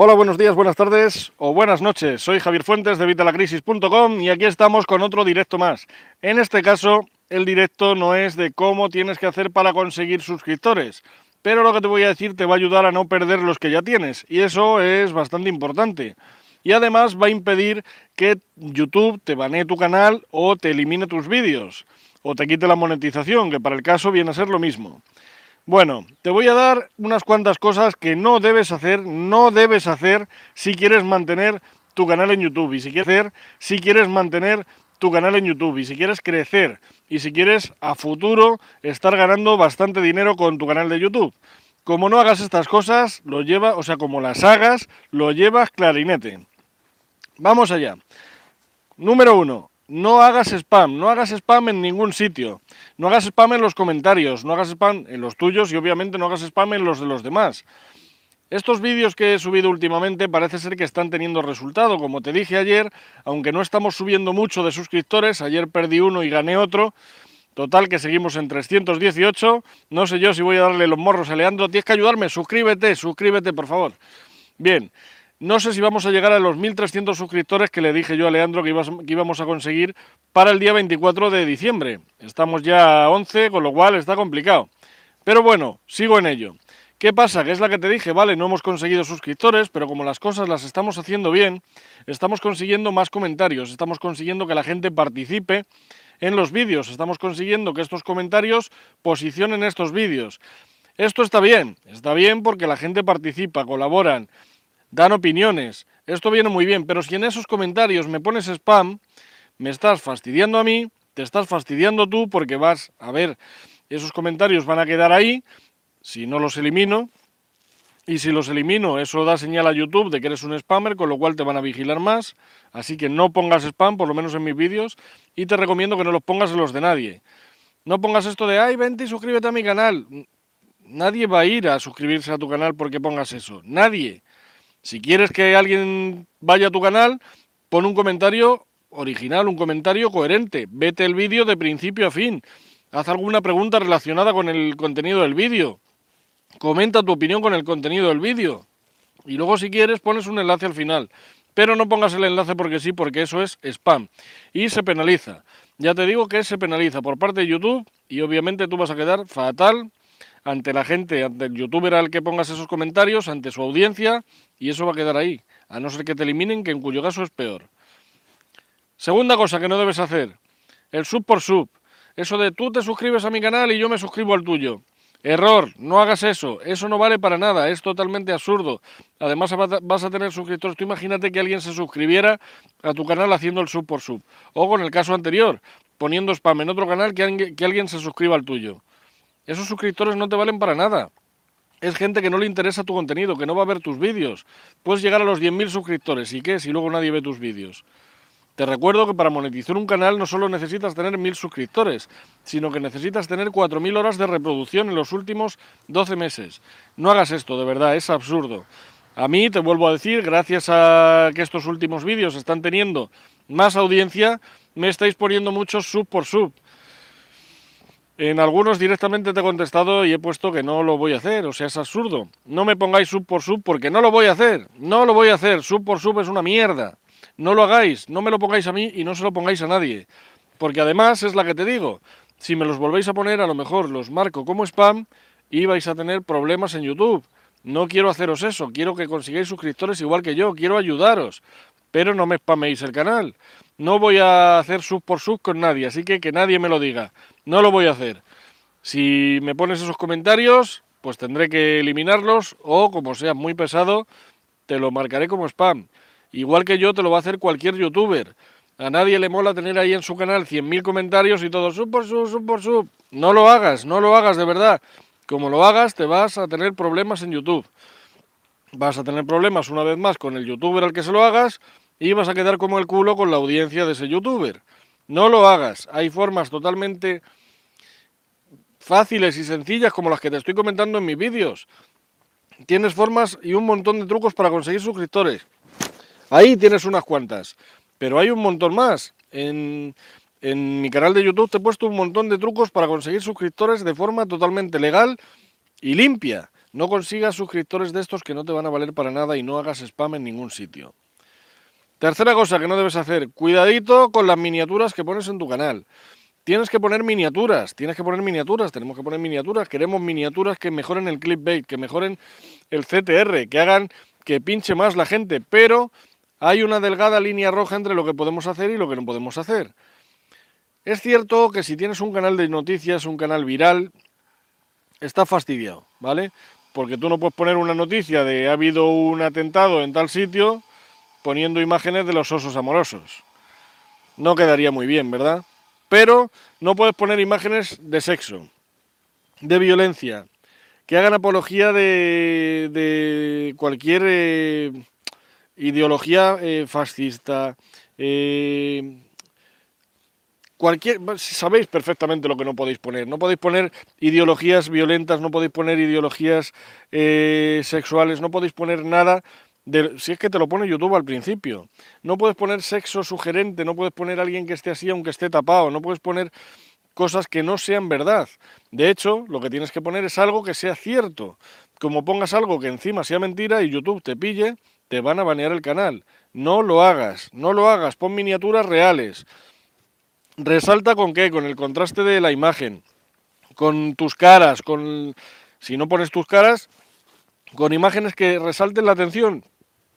Hola, buenos días, buenas tardes o buenas noches. Soy Javier Fuentes de Vitalacrisis.com y aquí estamos con otro directo más. En este caso, el directo no es de cómo tienes que hacer para conseguir suscriptores, pero lo que te voy a decir te va a ayudar a no perder los que ya tienes y eso es bastante importante. Y además va a impedir que YouTube te banee tu canal o te elimine tus vídeos o te quite la monetización, que para el caso viene a ser lo mismo. Bueno, te voy a dar unas cuantas cosas que no debes hacer, no debes hacer si quieres mantener tu canal en YouTube y si quieres hacer, si quieres mantener tu canal en YouTube y si quieres crecer y si quieres a futuro estar ganando bastante dinero con tu canal de YouTube. Como no hagas estas cosas, lo lleva, o sea, como las hagas, lo llevas clarinete. Vamos allá. Número uno, no hagas spam, no hagas spam en ningún sitio. No hagas spam en los comentarios, no hagas spam en los tuyos y obviamente no hagas spam en los de los demás. Estos vídeos que he subido últimamente parece ser que están teniendo resultado. Como te dije ayer, aunque no estamos subiendo mucho de suscriptores, ayer perdí uno y gané otro. Total que seguimos en 318. No sé yo si voy a darle los morros a Leandro. Tienes que ayudarme. Suscríbete, suscríbete, por favor. Bien, no sé si vamos a llegar a los 1.300 suscriptores que le dije yo a Leandro que, íbamos a conseguir para el día 24 de diciembre. Estamos ya a 11, con lo cual está complicado. Pero bueno, sigo en ello. ¿Qué pasa? Que es la que te dije, vale, no hemos conseguido suscriptores, pero como las cosas las estamos haciendo bien, estamos consiguiendo más comentarios, estamos consiguiendo que la gente participe en los vídeos, estamos consiguiendo que estos comentarios posicionen estos vídeos. Esto está bien, está bien porque la gente participa, colaboran, dan opiniones. Esto viene muy bien, pero si en esos comentarios me pones spam, me estás fastidiando a mí, te estás fastidiando tú porque vas a ver, esos comentarios van a quedar ahí, si no los elimino, y si los elimino, eso da señal a YouTube de que eres un spammer, con lo cual te van a vigilar más. Así que no pongas spam, por lo menos en mis vídeos, y te recomiendo que no los pongas en los de nadie. No pongas esto de, ay, vente y suscríbete a mi canal. Nadie va a ir a suscribirse a tu canal porque pongas eso. Nadie. Si quieres que alguien vaya a tu canal, pon un comentario original, un comentario coherente. Vete el vídeo de principio a fin. Haz alguna pregunta relacionada con el contenido del vídeo. Comenta tu opinión con el contenido del vídeo. Y luego si quieres pones un enlace al final. Pero no pongas el enlace porque sí, porque eso es spam. Y se penaliza. Ya te digo que se penaliza por parte de YouTube y obviamente tú vas a quedar fatal ante la gente, ante el youtuber al que pongas esos comentarios, ante su audiencia, y eso va a quedar ahí, a no ser que te eliminen, que en cuyo caso es peor. Segunda cosa que no debes hacer, el sub por sub. Eso de tú te suscribes a mi canal y yo me suscribo al tuyo. Error, no hagas eso, eso no vale para nada, es totalmente absurdo. Además vas a tener suscriptores, tú imagínate que alguien se suscribiera a tu canal haciendo el sub por sub. O con el caso anterior, poniendo spam en otro canal que, alguien se suscriba al tuyo. Esos suscriptores no te valen para nada. Es gente que no le interesa tu contenido, que no va a ver tus vídeos. Puedes llegar a los 10.000 suscriptores. ¿Y qué? Si luego nadie ve tus vídeos. Te recuerdo que para monetizar un canal no solo necesitas tener 1.000 suscriptores, sino que necesitas tener 4.000 horas de reproducción en los últimos 12 meses. No hagas esto, de verdad, es absurdo. A mí, te vuelvo a decir, gracias a que estos últimos vídeos están teniendo más audiencia, me estáis poniendo muchos sub por sub. En algunos directamente te he contestado y he puesto que no lo voy a hacer, o sea, es absurdo. No me pongáis sub por sub porque no lo voy a hacer, no lo voy a hacer, sub por sub es una mierda. No lo hagáis, no me lo pongáis a mí y no se lo pongáis a nadie. Porque además es la que te digo, si me los volvéis a poner a lo mejor los marco como spam y vais a tener problemas en YouTube. No quiero haceros eso, quiero que consigáis suscriptores igual que yo, quiero ayudaros, pero no me spaméis el canal. No voy a hacer sub por sub con nadie, así que que nadie me lo diga. No lo voy a hacer. Si me pones esos comentarios, pues tendré que eliminarlos o, como sea muy pesado, te lo marcaré como spam. Igual que yo te lo va a hacer cualquier youtuber. A nadie le mola tener ahí en su canal 100.000 comentarios y todo sub por sub, sub por sub. No lo hagas, no lo hagas de verdad. Como lo hagas, te vas a tener problemas en YouTube. Vas a tener problemas una vez más con el youtuber al que se lo hagas y vas a quedar como el culo con la audiencia de ese youtuber. No lo hagas. Hay formas totalmente fáciles y sencillas como las que te estoy comentando en mis vídeos. Tienes formas y un montón de trucos para conseguir suscriptores. Ahí tienes unas cuantas. Pero hay un montón más. En, en mi canal de YouTube te he puesto un montón de trucos para conseguir suscriptores de forma totalmente legal y limpia. No consigas suscriptores de estos que no te van a valer para nada y no hagas spam en ningún sitio. Tercera cosa que no debes hacer, cuidadito con las miniaturas que pones en tu canal. Tienes que poner miniaturas, tienes que poner miniaturas, tenemos que poner miniaturas, queremos miniaturas que mejoren el clickbait, que mejoren el CTR, que hagan que pinche más la gente, pero hay una delgada línea roja entre lo que podemos hacer y lo que no podemos hacer. Es cierto que si tienes un canal de noticias, un canal viral, está fastidiado, ¿vale? Porque tú no puedes poner una noticia de ha habido un atentado en tal sitio poniendo imágenes de los osos amorosos. No quedaría muy bien, ¿verdad? Pero no puedes poner imágenes de sexo, de violencia, que hagan apología de, cualquier eh, ideología eh, fascista, eh, cualquier sabéis perfectamente lo que no podéis poner. No podéis poner ideologías violentas, no podéis poner ideologías sexuales, no podéis poner nada. Si es que te lo pone YouTube al principio. No puedes poner sexo sugerente, no puedes poner alguien que esté así aunque esté tapado, no puedes poner cosas que no sean verdad. De hecho, lo que tienes que poner es algo que sea cierto. Como pongas algo que encima sea mentira y YouTube te pille, te van a banear el canal. No lo hagas, no lo hagas, pon miniaturas reales. Resalta con qué, con el contraste de la imagen, con tus caras, con si no pones tus caras, con imágenes que resalten la atención,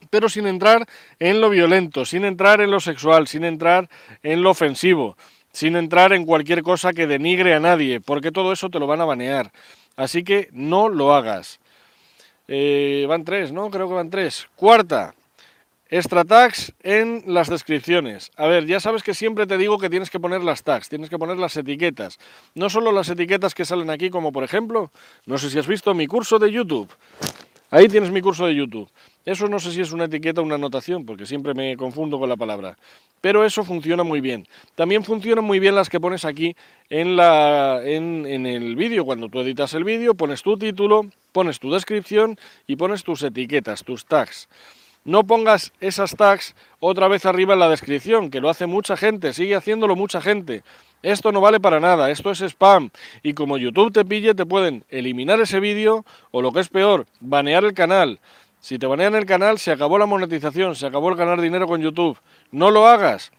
pero sin entrar en lo violento, sin entrar en lo sexual, sin entrar en lo ofensivo sin entrar en cualquier cosa que denigre a nadie, porque todo eso te lo van a banear. Así que no lo hagas. Eh, van tres, ¿no? Creo que van tres. Cuarta, extra tags en las descripciones. A ver, ya sabes que siempre te digo que tienes que poner las tags, tienes que poner las etiquetas. No solo las etiquetas que salen aquí, como por ejemplo, no sé si has visto mi curso de YouTube. Ahí tienes mi curso de YouTube. Eso no sé si es una etiqueta o una anotación, porque siempre me confundo con la palabra. Pero eso funciona muy bien. También funcionan muy bien las que pones aquí en, la, en, en el vídeo. Cuando tú editas el vídeo, pones tu título, pones tu descripción y pones tus etiquetas, tus tags. No pongas esas tags otra vez arriba en la descripción, que lo hace mucha gente, sigue haciéndolo mucha gente. Esto no vale para nada, esto es spam. Y como YouTube te pille, te pueden eliminar ese vídeo o lo que es peor, banear el canal. Si te banean el canal, se acabó la monetización, se acabó el ganar dinero con YouTube. No lo hagas.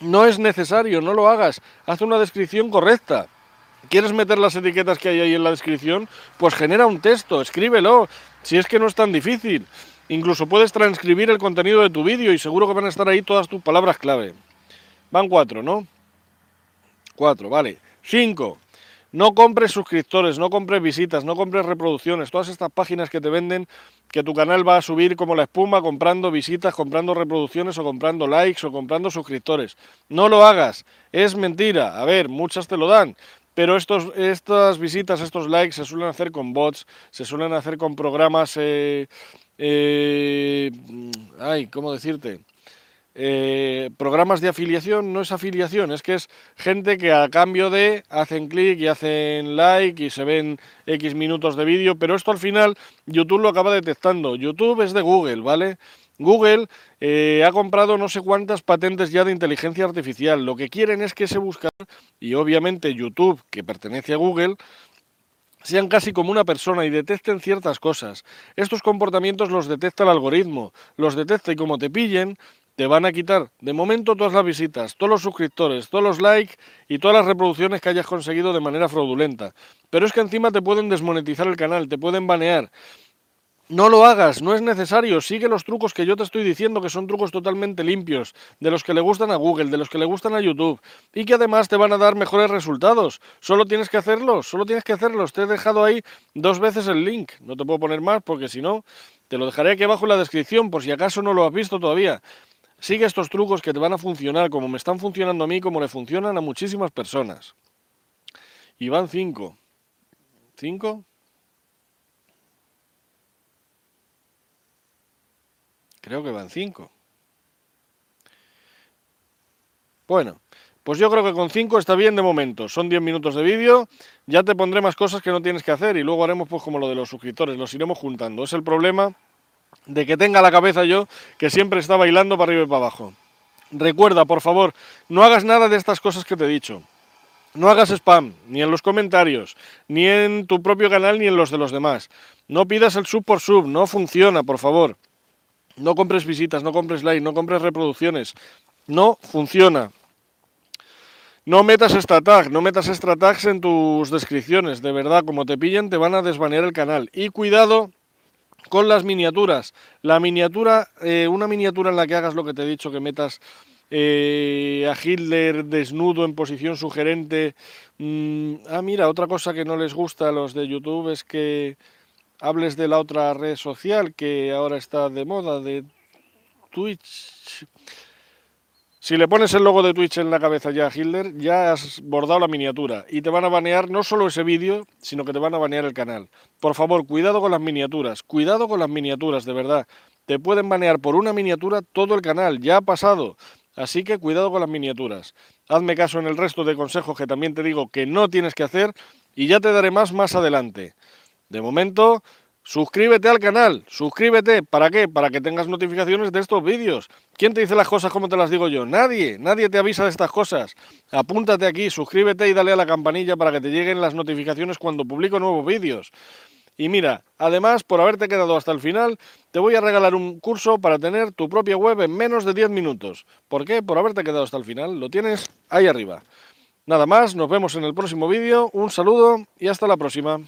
No es necesario, no lo hagas. Haz una descripción correcta. ¿Quieres meter las etiquetas que hay ahí en la descripción? Pues genera un texto, escríbelo. Si es que no es tan difícil. Incluso puedes transcribir el contenido de tu vídeo y seguro que van a estar ahí todas tus palabras clave. Van cuatro, ¿no? Cuatro, vale. Cinco. No compres suscriptores, no compres visitas, no compres reproducciones, todas estas páginas que te venden que tu canal va a subir como la espuma comprando visitas, comprando reproducciones o comprando likes o comprando suscriptores. No lo hagas, es mentira. A ver, muchas te lo dan, pero estos, estas visitas, estos likes se suelen hacer con bots, se suelen hacer con programas... Eh, eh, ay, ¿cómo decirte? Eh, programas de afiliación no es afiliación, es que es gente que a cambio de hacen clic y hacen like y se ven X minutos de vídeo, pero esto al final YouTube lo acaba detectando. YouTube es de Google, ¿vale? Google eh, ha comprado no sé cuántas patentes ya de inteligencia artificial. Lo que quieren es que ese buscador, y obviamente YouTube, que pertenece a Google, sean casi como una persona y detecten ciertas cosas. Estos comportamientos los detecta el algoritmo, los detecta y como te pillen, te van a quitar de momento todas las visitas, todos los suscriptores, todos los likes y todas las reproducciones que hayas conseguido de manera fraudulenta. Pero es que encima te pueden desmonetizar el canal, te pueden banear. No lo hagas, no es necesario, sigue los trucos que yo te estoy diciendo, que son trucos totalmente limpios, de los que le gustan a Google, de los que le gustan a YouTube, y que además te van a dar mejores resultados. Solo tienes que hacerlos, solo tienes que hacerlos. Te he dejado ahí dos veces el link, no te puedo poner más porque si no, te lo dejaré aquí abajo en la descripción por si acaso no lo has visto todavía. Sigue estos trucos que te van a funcionar como me están funcionando a mí, como le funcionan a muchísimas personas. Y van cinco. ¿Cinco? Creo que van cinco. Bueno, pues yo creo que con cinco está bien de momento. Son diez minutos de vídeo. Ya te pondré más cosas que no tienes que hacer y luego haremos pues como lo de los suscriptores. Los iremos juntando. Es el problema de que tenga la cabeza yo que siempre está bailando para arriba y para abajo. Recuerda, por favor, no hagas nada de estas cosas que te he dicho. No hagas spam, ni en los comentarios, ni en tu propio canal, ni en los de los demás. No pidas el sub por sub, no funciona, por favor. No compres visitas, no compres like, no compres reproducciones. No funciona. No metas extra tag, no metas extra tags en tus descripciones. De verdad, como te pillen, te van a desbanear el canal. Y cuidado con las miniaturas. La miniatura, eh, una miniatura en la que hagas lo que te he dicho, que metas eh, a Hitler desnudo en posición sugerente. Mm, ah, mira, otra cosa que no les gusta a los de YouTube es que hables de la otra red social que ahora está de moda, de Twitch. Si le pones el logo de Twitch en la cabeza ya a Hitler, ya has bordado la miniatura y te van a banear no solo ese vídeo, sino que te van a banear el canal. Por favor, cuidado con las miniaturas, cuidado con las miniaturas, de verdad. Te pueden banear por una miniatura todo el canal, ya ha pasado. Así que cuidado con las miniaturas. Hazme caso en el resto de consejos que también te digo que no tienes que hacer y ya te daré más más adelante. De momento, suscríbete al canal, suscríbete. ¿Para qué? Para que tengas notificaciones de estos vídeos. ¿Quién te dice las cosas como te las digo yo? Nadie, nadie te avisa de estas cosas. Apúntate aquí, suscríbete y dale a la campanilla para que te lleguen las notificaciones cuando publico nuevos vídeos. Y mira, además, por haberte quedado hasta el final, te voy a regalar un curso para tener tu propia web en menos de 10 minutos. ¿Por qué? Por haberte quedado hasta el final. Lo tienes ahí arriba. Nada más, nos vemos en el próximo vídeo. Un saludo y hasta la próxima.